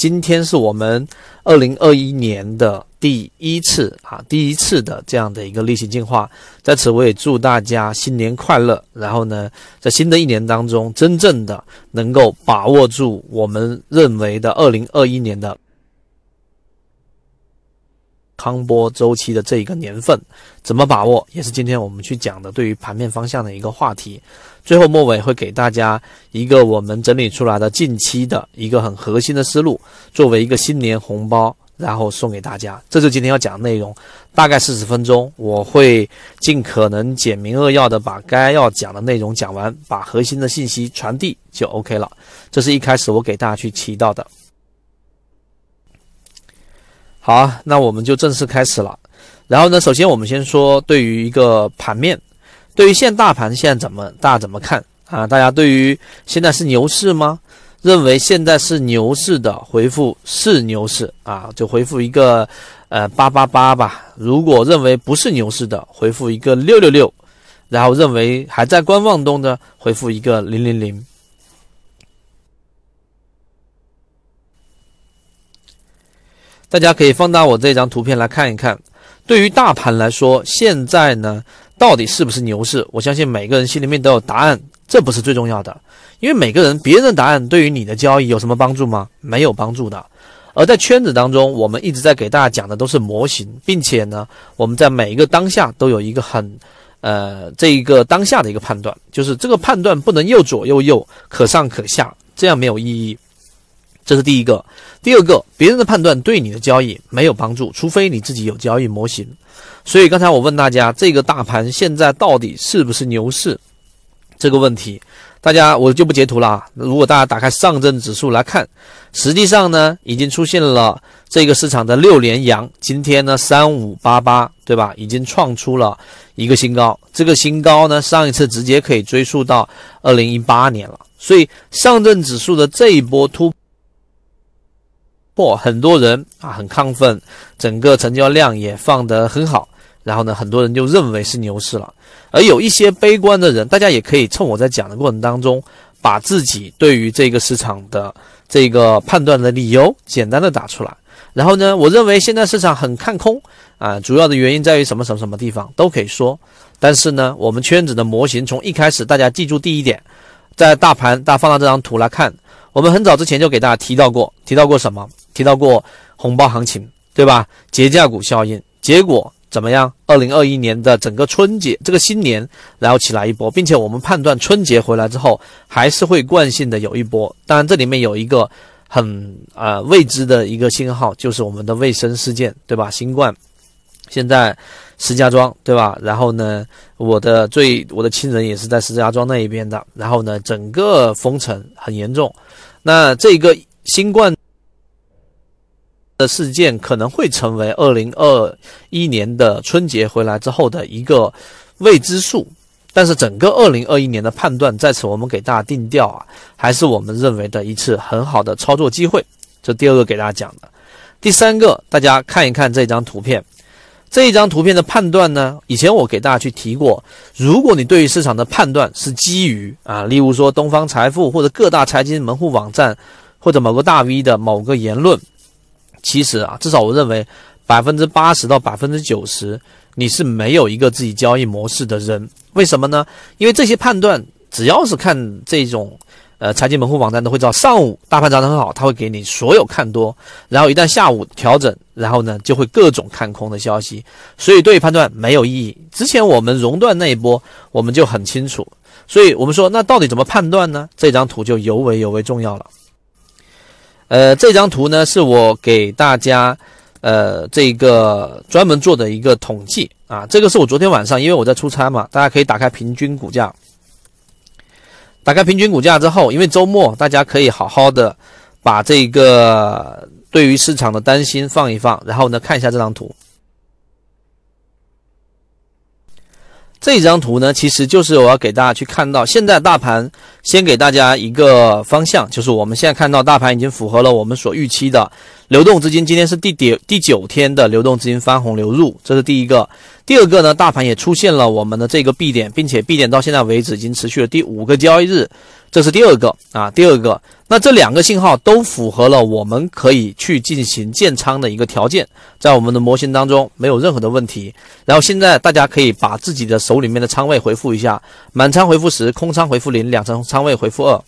今天是我们二零二一年的第一次啊，第一次的这样的一个例行进化。在此，我也祝大家新年快乐。然后呢，在新的一年当中，真正的能够把握住我们认为的二零二一年的。康波周期的这一个年份怎么把握，也是今天我们去讲的对于盘面方向的一个话题。最后末尾会给大家一个我们整理出来的近期的一个很核心的思路，作为一个新年红包，然后送给大家。这是今天要讲的内容，大概四十分钟，我会尽可能简明扼要的把该要讲的内容讲完，把核心的信息传递就 OK 了。这是一开始我给大家去提到的。好，那我们就正式开始了。然后呢，首先我们先说对于一个盘面，对于现大盘现在怎么大家怎么看啊？大家对于现在是牛市吗？认为现在是牛市的回复是牛市啊，就回复一个呃八八八吧。如果认为不是牛市的，回复一个六六六。然后认为还在观望中的，回复一个零零零。大家可以放大我这张图片来看一看。对于大盘来说，现在呢，到底是不是牛市？我相信每个人心里面都有答案，这不是最重要的。因为每个人别人的答案对于你的交易有什么帮助吗？没有帮助的。而在圈子当中，我们一直在给大家讲的都是模型，并且呢，我们在每一个当下都有一个很，呃，这一个当下的一个判断，就是这个判断不能又左又右，可上可下，这样没有意义。这是第一个，第二个，别人的判断对你的交易没有帮助，除非你自己有交易模型。所以刚才我问大家，这个大盘现在到底是不是牛市？这个问题，大家我就不截图了啊。如果大家打开上证指数来看，实际上呢，已经出现了这个市场的六连阳，今天呢三五八八，对吧？已经创出了一个新高。这个新高呢，上一次直接可以追溯到二零一八年了。所以上证指数的这一波突。很多人啊很亢奋，整个成交量也放得很好，然后呢，很多人就认为是牛市了。而有一些悲观的人，大家也可以趁我在讲的过程当中，把自己对于这个市场的这个判断的理由简单的打出来。然后呢，我认为现在市场很看空啊，主要的原因在于什么什么什么地方都可以说。但是呢，我们圈子的模型从一开始，大家记住第一点，在大盘大家放到这张图来看，我们很早之前就给大家提到过，提到过什么？提到过红包行情，对吧？节假股效应，结果怎么样？二零二一年的整个春节，这个新年，然后起来一波，并且我们判断春节回来之后，还是会惯性的有一波。当然，这里面有一个很啊未知的一个信号，就是我们的卫生事件，对吧？新冠，现在石家庄，对吧？然后呢，我的最我的亲人也是在石家庄那一边的，然后呢，整个封城很严重。那这个新冠。的事件可能会成为二零二一年的春节回来之后的一个未知数，但是整个二零二一年的判断在此，我们给大家定调啊，还是我们认为的一次很好的操作机会。这第二个给大家讲的，第三个，大家看一看这张图片，这一张图片的判断呢，以前我给大家去提过，如果你对于市场的判断是基于啊，例如说东方财富或者各大财经门户网站或者某个大 V 的某个言论。其实啊，至少我认为百分之八十到百分之九十，你是没有一个自己交易模式的人。为什么呢？因为这些判断，只要是看这种呃财经门户网站都会知道，上午大盘涨得很好，他会给你所有看多，然后一旦下午调整，然后呢就会各种看空的消息，所以对于判断没有意义。之前我们熔断那一波，我们就很清楚，所以我们说那到底怎么判断呢？这张图就尤为尤为重要了。呃，这张图呢是我给大家，呃，这个专门做的一个统计啊。这个是我昨天晚上，因为我在出差嘛，大家可以打开平均股价。打开平均股价之后，因为周末大家可以好好的把这个对于市场的担心放一放，然后呢看一下这张图。这张图呢，其实就是我要给大家去看到，现在大盘先给大家一个方向，就是我们现在看到大盘已经符合了我们所预期的流动资金，今天是第第第九天的流动资金翻红流入，这是第一个。第二个呢，大盘也出现了我们的这个 B 点，并且 B 点到现在为止已经持续了第五个交易日，这是第二个啊，第二个，那这两个信号都符合了我们可以去进行建仓的一个条件，在我们的模型当中没有任何的问题。然后现在大家可以把自己的手里面的仓位回复一下，满仓回复十，空仓回复零，两层仓位回复二。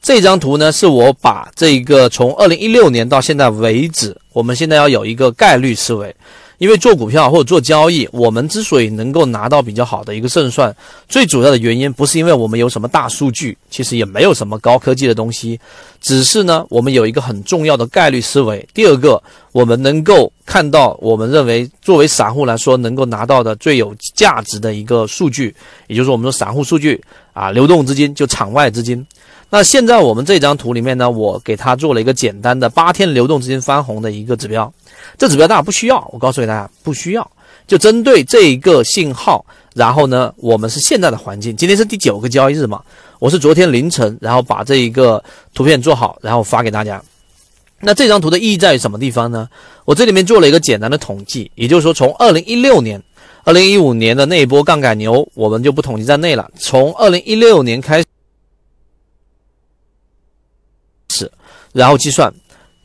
这张图呢，是我把这个从二零一六年到现在为止，我们现在要有一个概率思维。因为做股票或者做交易，我们之所以能够拿到比较好的一个胜算，最主要的原因不是因为我们有什么大数据，其实也没有什么高科技的东西，只是呢，我们有一个很重要的概率思维。第二个，我们能够看到我们认为作为散户来说能够拿到的最有价值的一个数据，也就是我们说散户数据啊，流动资金就场外资金。那现在我们这张图里面呢，我给它做了一个简单的八天流动资金翻红的一个指标。这指标大家不需要，我告诉给大家不需要。就针对这一个信号，然后呢，我们是现在的环境，今天是第九个交易日嘛，我是昨天凌晨，然后把这一个图片做好，然后发给大家。那这张图的意义在于什么地方呢？我这里面做了一个简单的统计，也就是说，从二零一六年、二零一五年的那一波杠杆牛，我们就不统计在内了。从二零一六年开始。然后计算，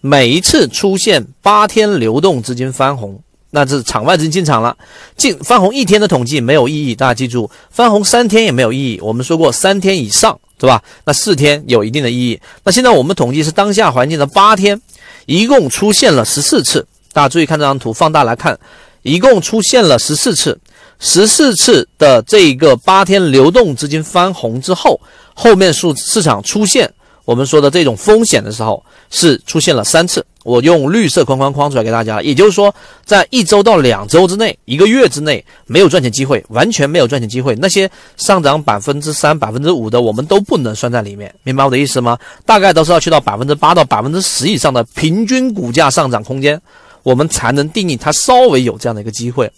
每一次出现八天流动资金翻红，那这是场外资金进场了。进翻红一天的统计没有意义，大家记住，翻红三天也没有意义。我们说过三天以上，对吧？那四天有一定的意义。那现在我们统计是当下环境的八天，一共出现了十四次。大家注意看这张图，放大来看，一共出现了十四次。十四次的这个八天流动资金翻红之后，后面市市场出现。我们说的这种风险的时候是出现了三次，我用绿色框框框出来给大家，也就是说，在一周到两周之内，一个月之内没有赚钱机会，完全没有赚钱机会。那些上涨百分之三、百分之五的，我们都不能算在里面，明白我的意思吗？大概都是要去到百分之八到百分之十以上的平均股价上涨空间，我们才能定义它稍微有这样的一个机会。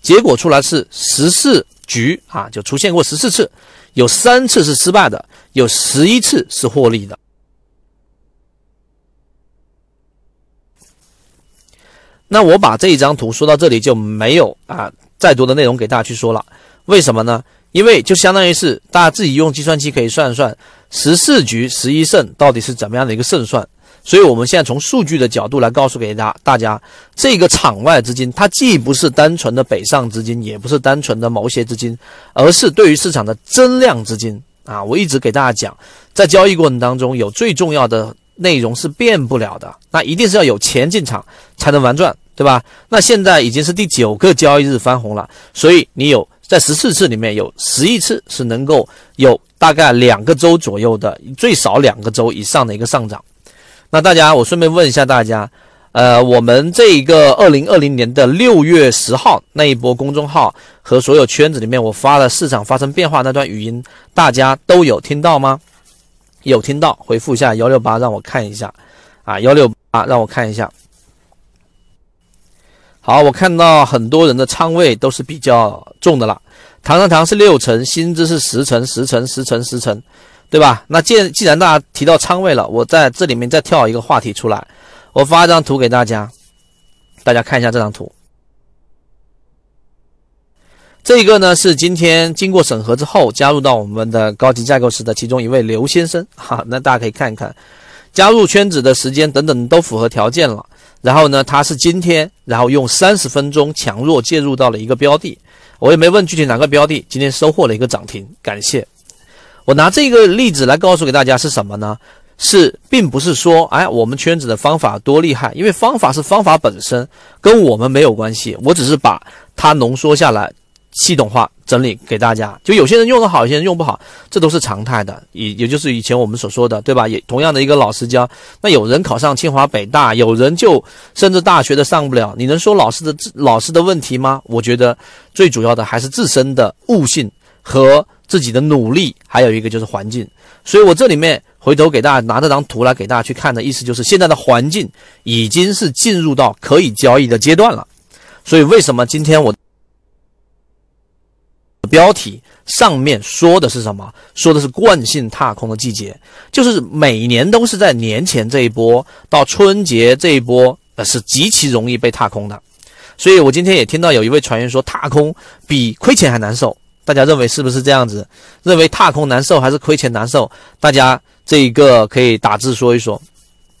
结果出来是十四局啊，就出现过十四次。有三次是失败的，有十一次是获利的。那我把这一张图说到这里就没有啊再多的内容给大家去说了。为什么呢？因为就相当于是大家自己用计算器可以算算十四局十一胜到底是怎么样的一个胜算。所以，我们现在从数据的角度来告诉给大大家，这个场外资金它既不是单纯的北上资金，也不是单纯的某些资金，而是对于市场的增量资金啊！我一直给大家讲，在交易过程当中，有最重要的内容是变不了的，那一定是要有钱进场才能玩转，对吧？那现在已经是第九个交易日翻红了，所以你有在十四次里面有十一次是能够有大概两个周左右的，最少两个周以上的一个上涨。那大家，我顺便问一下大家，呃，我们这一个二零二零年的六月十号那一波公众号和所有圈子里面我发的市场发生变化那段语音，大家都有听到吗？有听到，回复一下幺六八，让我看一下，啊，幺六八，让我看一下。好，我看到很多人的仓位都是比较重的了，堂堂堂是六成，薪资是十成，十成，十成，十成。对吧？那既既然大家提到仓位了，我在这里面再跳一个话题出来，我发一张图给大家，大家看一下这张图。这个呢是今天经过审核之后加入到我们的高级架构师的其中一位刘先生，哈，那大家可以看一看，加入圈子的时间等等都符合条件了。然后呢，他是今天然后用三十分钟强弱介入到了一个标的，我也没问具体哪个标的，今天收获了一个涨停，感谢。我拿这个例子来告诉给大家是什么呢？是并不是说，哎，我们圈子的方法多厉害，因为方法是方法本身，跟我们没有关系。我只是把它浓缩下来，系统化整理给大家。就有些人用的好，有些人用不好，这都是常态的。也也就是以前我们所说的，对吧？也同样的一个老师教，那有人考上清华北大，有人就甚至大学都上不了。你能说老师的老师的问题吗？我觉得最主要的还是自身的悟性和。自己的努力，还有一个就是环境，所以我这里面回头给大家拿这张图来给大家去看的意思，就是现在的环境已经是进入到可以交易的阶段了。所以为什么今天我标题上面说的是什么？说的是惯性踏空的季节，就是每年都是在年前这一波到春节这一波，呃，是极其容易被踏空的。所以我今天也听到有一位传员说，踏空比亏钱还难受。大家认为是不是这样子？认为踏空难受还是亏钱难受？大家这一个可以打字说一说。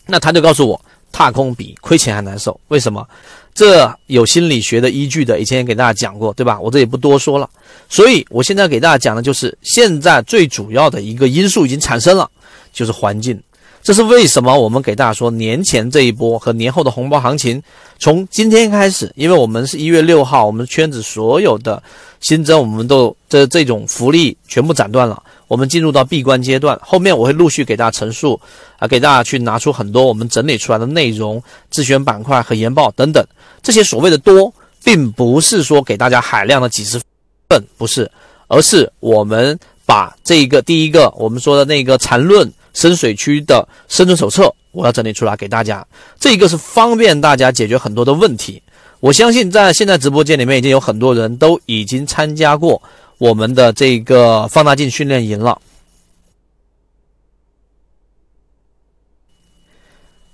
那他就告诉我，踏空比亏钱还难受，为什么？这有心理学的依据的，以前也给大家讲过，对吧？我这也不多说了。所以我现在给大家讲的就是，现在最主要的一个因素已经产生了，就是环境。这是为什么？我们给大家说，年前这一波和年后的红包行情，从今天开始，因为我们是一月六号，我们圈子所有的新增，我们都这这种福利全部斩断了，我们进入到闭关阶段。后面我会陆续给大家陈述，啊，给大家去拿出很多我们整理出来的内容、自选板块和研报等等。这些所谓的多，并不是说给大家海量的几十份，不是，而是我们把这一个第一个我们说的那个缠论。深水区的生存手册，我要整理出来给大家。这一个是方便大家解决很多的问题。我相信在现在直播间里面已经有很多人都已经参加过我们的这个放大镜训练营了。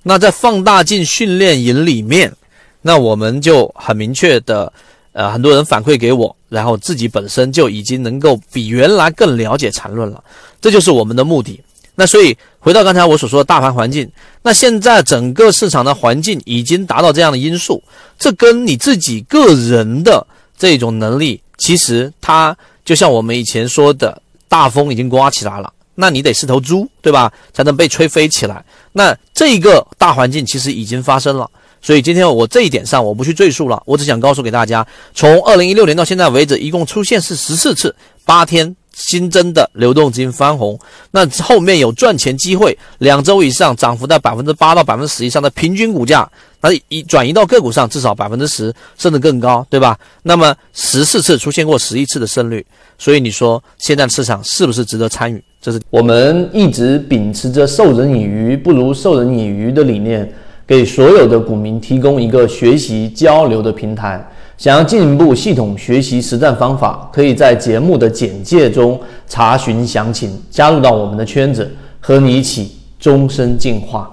那在放大镜训练营里面，那我们就很明确的，呃，很多人反馈给我，然后自己本身就已经能够比原来更了解缠论了。这就是我们的目的。那所以回到刚才我所说的大盘环境，那现在整个市场的环境已经达到这样的因素，这跟你自己个人的这种能力，其实它就像我们以前说的，大风已经刮起来了，那你得是头猪，对吧？才能被吹飞起来。那这一个大环境其实已经发生了，所以今天我这一点上我不去赘述了，我只想告诉给大家，从二零一六年到现在为止，一共出现是十四次，八天。新增的流动资金翻红，那后面有赚钱机会，两周以上涨幅在百分之八到百分之十以上的平均股价，那一转移到个股上至少百分之十甚至更高，对吧？那么十四次出现过十一次的胜率，所以你说现在市场是不是值得参与？这是我们一直秉持着授人以鱼不如授人以渔的理念，给所有的股民提供一个学习交流的平台。想要进一步系统学习实战方法，可以在节目的简介中查询详情，加入到我们的圈子，和你一起终身进化。